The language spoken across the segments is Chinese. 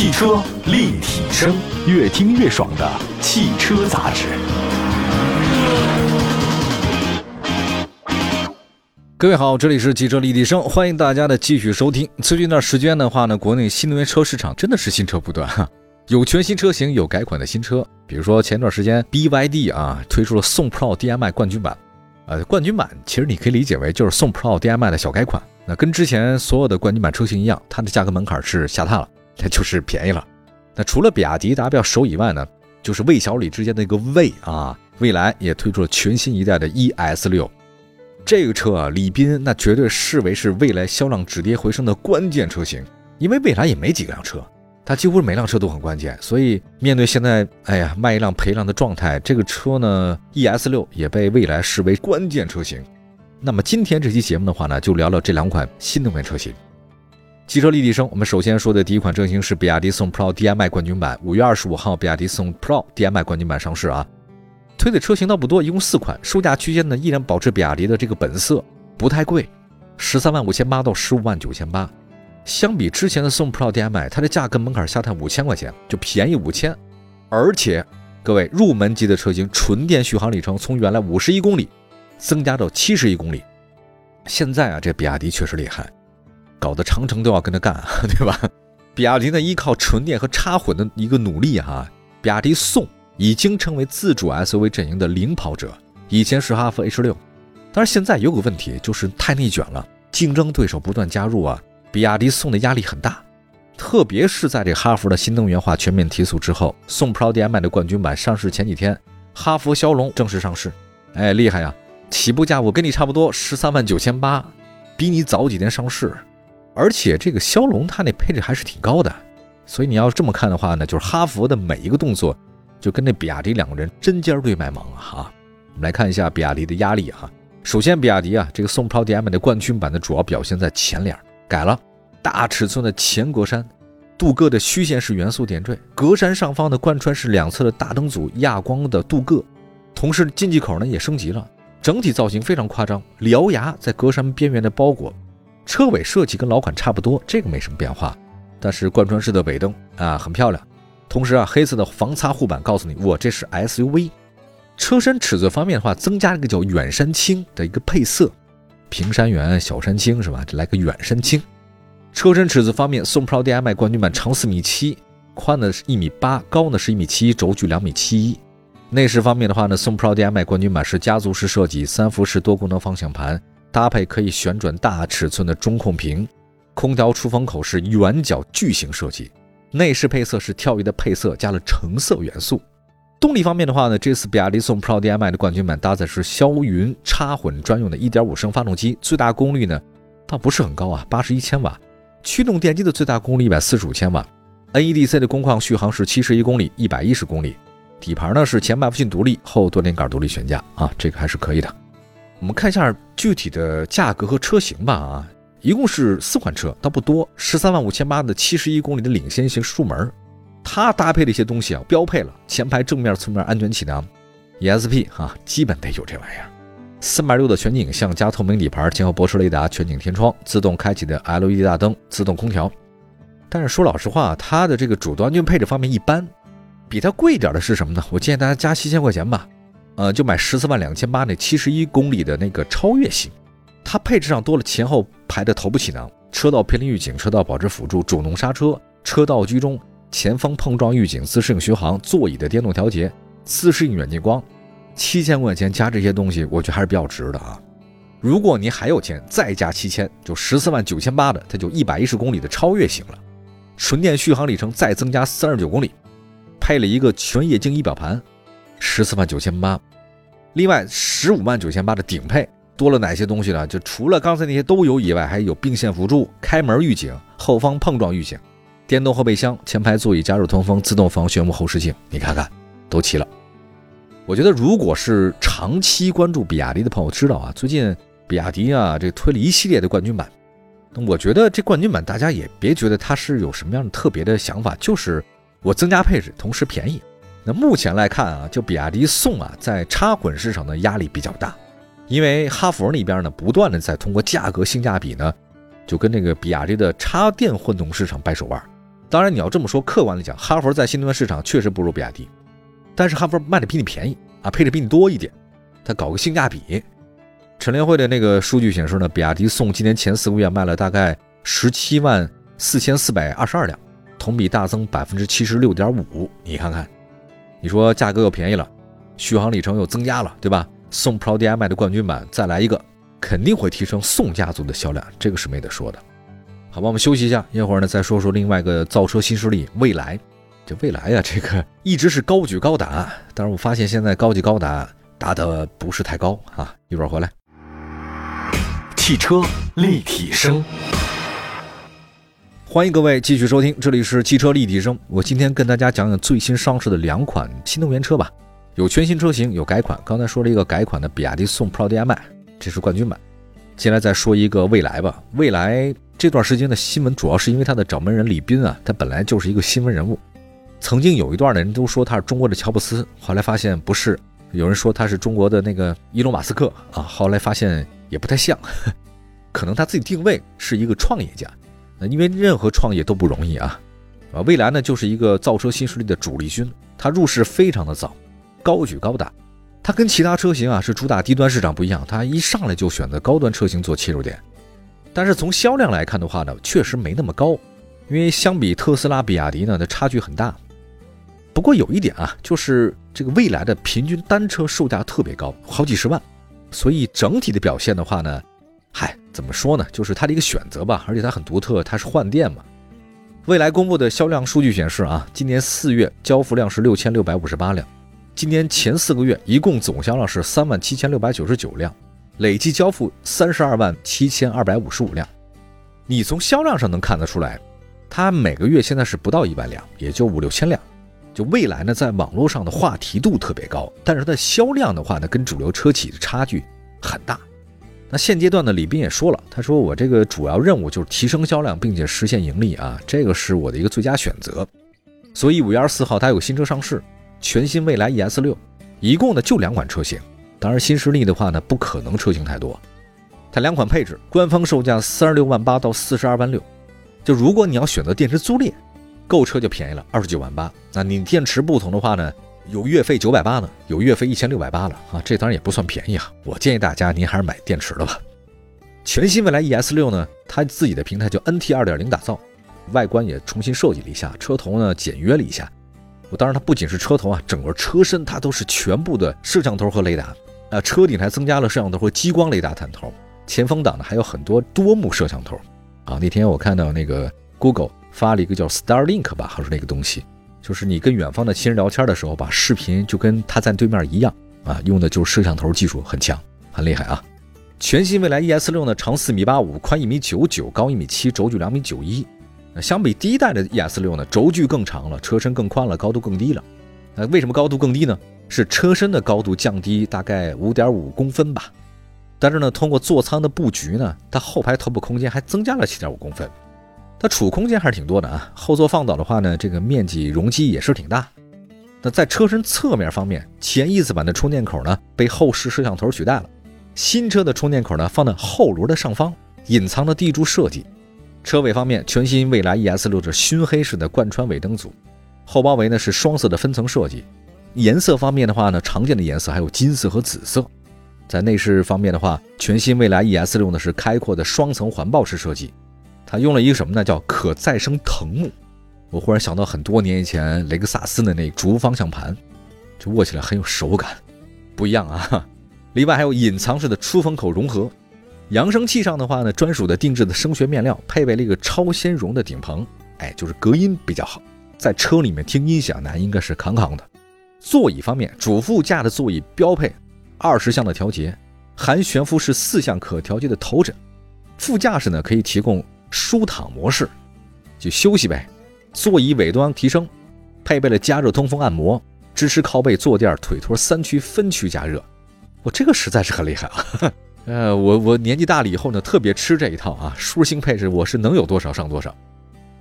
汽车立体声，越听越爽的汽车杂志。各位好，这里是汽车立体声，欢迎大家的继续收听。最近一段时间的话呢，国内新能源车市场真的是新车不断哈，有全新车型，有改款的新车。比如说前段时间 BYD 啊推出了宋 Pro DMI 冠军版，呃，冠军版其实你可以理解为就是宋 Pro DMI 的小改款。那跟之前所有的冠军版车型一样，它的价格门槛是下探了，它就是便宜了。那除了比亚迪大家比较熟以外呢，就是魏小李之间的一个魏啊，蔚来也推出了全新一代的 ES 六。这个车啊，李斌那绝对视为是未来销量止跌回升的关键车型，因为未来也没几辆车，它几乎每辆车都很关键。所以面对现在，哎呀卖一辆赔一辆的状态，这个车呢，ES 六也被未来视为关键车型。那么今天这期节目的话呢，就聊聊这两款新能源车型。汽车立体声，我们首先说的第一款车型是比亚迪宋 Pro DM-i 冠军版，五月二十五号，比亚迪宋 Pro DM-i 冠军版上市啊。推的车型倒不多，一共四款，售价区间呢依然保持比亚迪的这个本色，不太贵，十三万五千八到十五万九千八。相比之前的宋 Pro DM-i，它的价格门槛下探五千块钱，就便宜五千。而且各位入门级的车型，纯电续航里程从原来五十一公里增加到七十一公里。现在啊，这比亚迪确实厉害，搞得长城都要跟着干，对吧？比亚迪呢依靠纯电和插混的一个努力哈，比亚迪宋。已经成为自主 SUV 阵营的领跑者。以前是哈弗 H 六，但是现在有个问题，就是太内卷了，竞争对手不断加入啊，比亚迪宋的压力很大。特别是在这哈弗的新能源化全面提速之后，宋 Pro DM-i 的冠军版上市前几天，哈弗枭龙正式上市。哎，厉害呀！起步价我跟你差不多，十三万九千八，比你早几天上市。而且这个枭龙它那配置还是挺高的，所以你要这么看的话呢，就是哈弗的每一个动作。就跟那比亚迪两个人针尖对麦芒啊！哈，我们来看一下比亚迪的压力哈。首先，比亚迪啊，这个宋 Pro DM 的冠军版的主要表现在前脸改了大尺寸的前格栅，镀铬的虚线式元素点缀，格栅上方的贯穿式两侧的大灯组亚光的镀铬，同时进气口呢也升级了，整体造型非常夸张，獠牙在格栅边缘的包裹，车尾设计跟老款差不多，这个没什么变化，但是贯穿式的尾灯啊很漂亮。同时啊，黑色的防擦护板告诉你，我这是 SUV。车身尺寸方面的话，增加了一个叫远山青的一个配色，平山远，小山青是吧？这来个远山青。车身尺寸方面，宋 Pro DM-i 冠军版长四米七，宽呢是一米八，高呢是一米七，轴距两米七一。内饰方面的话呢，宋 Pro DM-i 冠军版是家族式设计，三辐式多功能方向盘，搭配可以旋转大尺寸的中控屏，空调出风口是圆角矩形设计。内饰配色是跳跃的配色，加了橙色元素。动力方面的话呢，这次比亚迪宋 Pro DM-i 的冠军版搭载是霄云插混专用的1.5升发动机，最大功率呢倒不是很高啊，八十一千瓦。驱动电机的最大功率一百四十五千瓦。NEDC 的工况续航是七十一公里，一百一十公里。底盘呢是前麦弗逊独立，后多连杆独立悬架啊，这个还是可以的。我们看一下具体的价格和车型吧啊。一共是四款车，倒不多，十三万五千八的七十一公里的领先型入门，它搭配的一些东西啊，标配了前排正面、侧面安全气囊，ESP 哈，基本得有这玩意儿。三百六的全景影像加透明底盘，前后泊车雷达，全景天窗，自动开启的 LED 大灯，自动空调。但是说老实话，它的这个主动安全配置方面一般。比它贵一点的是什么呢？我建议大家加七千块钱吧，呃，就买十四万两千八那七十一公里的那个超越型。它配置上多了前后排的头部气囊、车道偏离预警、车道保持辅助、主动刹车、车道居中、前方碰撞预警、自适应巡航、座椅的电动调节、自适应远近光。七千块钱加这些东西，我觉得还是比较值的啊。如果您还有钱，再加七千，就十四万九千八的，它就一百一十公里的超越型了。纯电续航里程再增加三十九公里，配了一个全液晶仪表盘，十四万九千八。另外十五万九千八的顶配。多了哪些东西呢？就除了刚才那些都有以外，还有并线辅助、开门预警、后方碰撞预警、电动后备箱、前排座椅加热通风、自动防眩目后视镜，你看看都齐了。我觉得，如果是长期关注比亚迪的朋友知道啊，最近比亚迪啊这推了一系列的冠军版。那我觉得这冠军版大家也别觉得它是有什么样的特别的想法，就是我增加配置，同时便宜。那目前来看啊，就比亚迪宋啊，在插混市场的压力比较大。因为哈弗那边呢，不断的在通过价格性价比呢，就跟那个比亚迪的插电混动市场掰手腕。当然，你要这么说，客观来讲，哈弗在新能源市场确实不如比亚迪，但是哈弗卖的比你便宜啊，配置比你多一点，它搞个性价比。陈联会的那个数据显示呢，比亚迪宋今年前四个月卖了大概十七万四千四百二十二辆，同比大增百分之七十六点五。你看看，你说价格又便宜了，续航里程又增加了，对吧？宋 Pro DM-i 的冠军版再来一个，肯定会提升宋家族的销量，这个是没得说的。好吧，我们休息一下，一会儿呢再说说另外一个造车新势力蔚来。这蔚来呀，这个一直是高举高打，但是我发现现在高举高打打的不是太高啊。一会儿回来。汽车立体声，欢迎各位继续收听，这里是汽车立体声。我今天跟大家讲讲最新上市的两款新能源车吧，有全新车型，有改款。刚才说了一个改款的比亚迪宋 Pro DM-i，这是冠军版。接下来再说一个蔚来吧，蔚来。这段时间的新闻主要是因为它的掌门人李斌啊，他本来就是一个新闻人物。曾经有一段的人都说他是中国的乔布斯，后来发现不是，有人说他是中国的那个伊隆马斯克啊，后来发现也不太像，可能他自己定位是一个创业家。那因为任何创业都不容易啊，啊，蔚来呢就是一个造车新势力的主力军，它入市非常的早，高举高打。它跟其他车型啊是主打低端市场不一样，它一上来就选择高端车型做切入点。但是从销量来看的话呢，确实没那么高，因为相比特斯拉、比亚迪呢，它差距很大。不过有一点啊，就是这个蔚来的平均单车售价特别高，好几十万，所以整体的表现的话呢，嗨，怎么说呢？就是它的一个选择吧，而且它很独特，它是换电嘛。未来公布的销量数据显示啊，今年四月交付量是六千六百五十八辆，今年前四个月一共总销量是三万七千六百九十九辆。累计交付三十二万七千二百五十五辆，你从销量上能看得出来，它每个月现在是不到一万辆，也就五六千辆。就未来呢，在网络上的话题度特别高，但是它的销量的话呢，跟主流车企的差距很大。那现阶段呢，李斌也说了，他说我这个主要任务就是提升销量，并且实现盈利啊，这个是我的一个最佳选择。所以五月二十四号，它有新车上市，全新蔚来 ES 六，一共呢就两款车型。当然，新势力的话呢，不可能车型太多。它两款配置，官方售价三十六万八到四十二万六。就如果你要选择电池租赁，购车就便宜了，二十九万八。那你电池不同的话呢，有月费九百八呢，有月费一千六百八了啊，这当然也不算便宜啊。我建议大家您还是买电池的吧。全新蔚来 ES 六呢，它自己的平台叫 NT 二点零打造，外观也重新设计了一下，车头呢简约了一下。我当然它不仅是车头啊，整个车身它都是全部的摄像头和雷达。啊，车顶还增加了摄像头和激光雷达探头，前风挡呢还有很多多目摄像头。啊，那天我看到那个 Google 发了一个叫 Starlink 吧，还是那个东西，就是你跟远方的亲人聊天的时候，把视频就跟他在对面一样。啊，用的就是摄像头技术很强，很厉害啊。全新蔚来 ES 六呢，长四米八五，宽一米九九，高一米七，轴距两米九一。相比第一代的 ES 六呢，轴距更长了，车身更宽了，高度更低了。那为什么高度更低呢？是车身的高度降低大概五点五公分吧，但是呢，通过座舱的布局呢，它后排头部空间还增加了七点五公分，它储空间还是挺多的啊。后座放倒的话呢，这个面积容积也是挺大。那在车身侧面方面，前翼子板的充电口呢被后视摄像头取代了，新车的充电口呢放在后轮的上方，隐藏的地柱设计。车尾方面，全新蔚来 ES 六是熏黑式的贯穿尾灯组，后包围呢是双色的分层设计。颜色方面的话呢，常见的颜色还有金色和紫色。在内饰方面的话，全新蔚来 ES 六呢是开阔的双层环抱式设计，它用了一个什么呢？叫可再生藤木。我忽然想到很多年以前雷克萨斯的那竹方向盘，就握起来很有手感，不一样啊。另外还有隐藏式的出风口融合，扬声器上的话呢，专属的定制的声学面料，配备了一个超纤绒的顶棚，哎，就是隔音比较好，在车里面听音响呢，应该是扛扛的。座椅方面，主副驾的座椅标配二十项的调节，含悬浮式四项可调节的头枕。副驾驶呢可以提供舒躺模式，就休息呗。座椅尾端提升，配备了加热通风按摩，支持靠背坐垫腿托三区分区加热。我这个实在是很厉害啊！呃，我我年纪大了以后呢，特别吃这一套啊。舒适性配置我是能有多少上多少。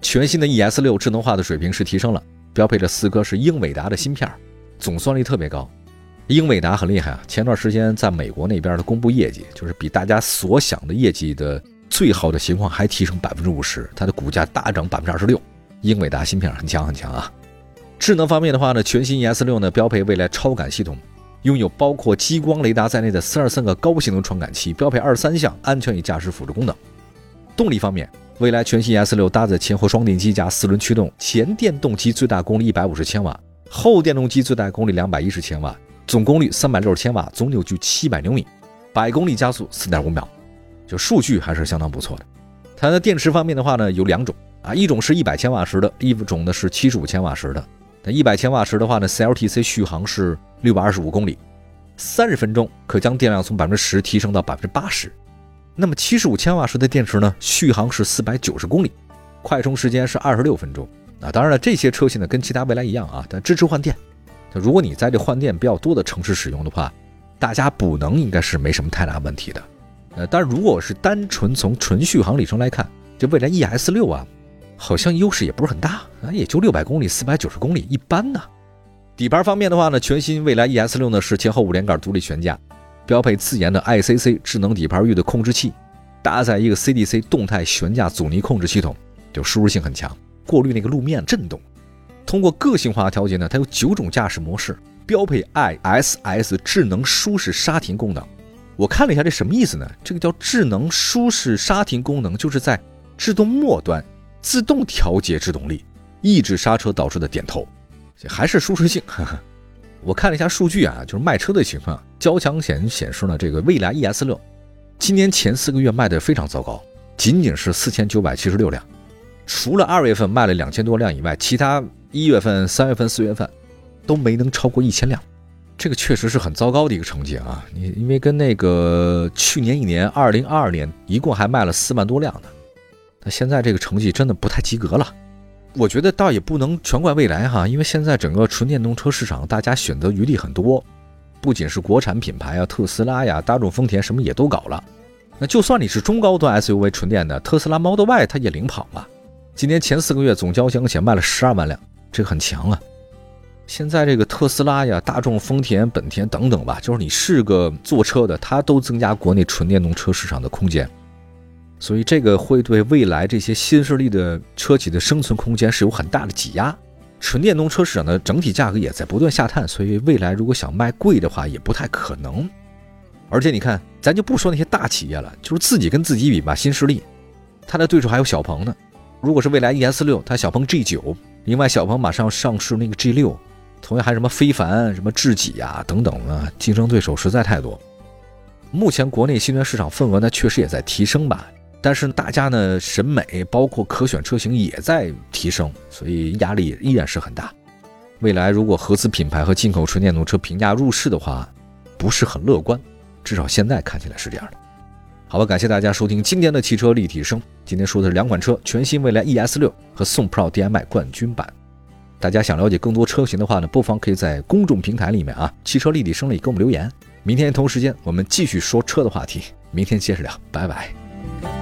全新的 ES 六智能化的水平是提升了，标配的四颗是英伟达的芯片。总算力特别高，英伟达很厉害啊！前段时间在美国那边的公布业绩，就是比大家所想的业绩的最好的情况还提升百分之五十，它的股价大涨百分之二十六。英伟达芯片很强很强啊。智能方面的话呢，全新 ES 六呢标配未来超感系统，拥有包括激光雷达在内的四二三个高性能传感器，标配二十三项安全与驾驶辅助功能。动力方面，未来全新 ES 六搭载前后双电机加四轮驱动，前电动机最大功率一百五十千瓦，后电动机最大功率两百一十千瓦，总功率三百六十千瓦，总扭矩七百牛米，百公里加速四点五秒，就数据还是相当不错的。它的电池方面的话呢，有两种啊，一种是一百千瓦时的，一种呢是七十五千瓦时的。那一百千瓦时的话呢，CLTC 续航是六百二十五公里，三十分钟可将电量从百分之十提升到百分之八十。那么七十五千瓦时的电池呢，续航是四百九十公里，快充时间是二十六分钟。啊，当然了，这些车型呢跟其他蔚来一样啊，它支持换电。如果你在这换电比较多的城市使用的话，大家补能应该是没什么太大问题的。呃，但如果是单纯从纯续航里程来看，这蔚来 ES 六啊，好像优势也不是很大啊，也就六百公里、四百九十公里，一般呢。底盘方面的话呢，全新蔚来 ES 六呢是前后五连杆独立悬架。标配自研的 ICC 智能底盘域的控制器，搭载一个 CDC 动态悬架阻尼控制系统，就舒适性很强，过滤那个路面震动。通过个性化调节呢，它有九种驾驶模式，标配 ISS 智能舒适刹停功能。我看了一下，这什么意思呢？这个叫智能舒适刹停功能，就是在制动末端自动调节制动力，抑制刹车导致的点头，还是舒适性。我看了一下数据啊，就是卖车的情况，交强险显示呢，这个蔚来 ES 六今年前四个月卖的非常糟糕，仅仅是四千九百七十六辆，除了二月份卖了两千多辆以外，其他一月份、三月份、四月份都没能超过一千辆，这个确实是很糟糕的一个成绩啊！你因为跟那个去年一年，二零二二年一共还卖了四万多辆呢，那现在这个成绩真的不太及格了。我觉得倒也不能全怪蔚来哈，因为现在整个纯电动车市场，大家选择余地很多，不仅是国产品牌啊，特斯拉呀、大众、丰田什么也都搞了。那就算你是中高端 SUV 纯电的，特斯拉 Model Y 它也领跑嘛。今年前四个月总交强险卖了十二万辆，这个很强啊。现在这个特斯拉呀、大众、丰田、本田等等吧，就是你是个坐车的，它都增加国内纯电动车市场的空间。所以这个会对未来这些新势力的车企的生存空间是有很大的挤压，纯电动车市场的整体价格也在不断下探，所以未来如果想卖贵的话也不太可能。而且你看，咱就不说那些大企业了，就是自己跟自己比吧，新势力，它的对手还有小鹏呢。如果是未来 ES 六，它小鹏 G 九，另外小鹏马上上市那个 G 六，同样还什么非凡、什么智己呀等等啊，竞争对手实在太多。目前国内新能源市场份额呢，确实也在提升吧。但是大家呢审美包括可选车型也在提升，所以压力依然是很大。未来如果合资品牌和进口纯电动车平价入市的话，不是很乐观，至少现在看起来是这样的。好吧，感谢大家收听今天的汽车立体声。今天说的是两款车，全新蔚来 ES 六和宋 Pro DM-i 冠军版。大家想了解更多车型的话呢，不妨可以在公众平台里面啊，汽车立体声里给我们留言。明天同时间我们继续说车的话题，明天接着聊，拜拜。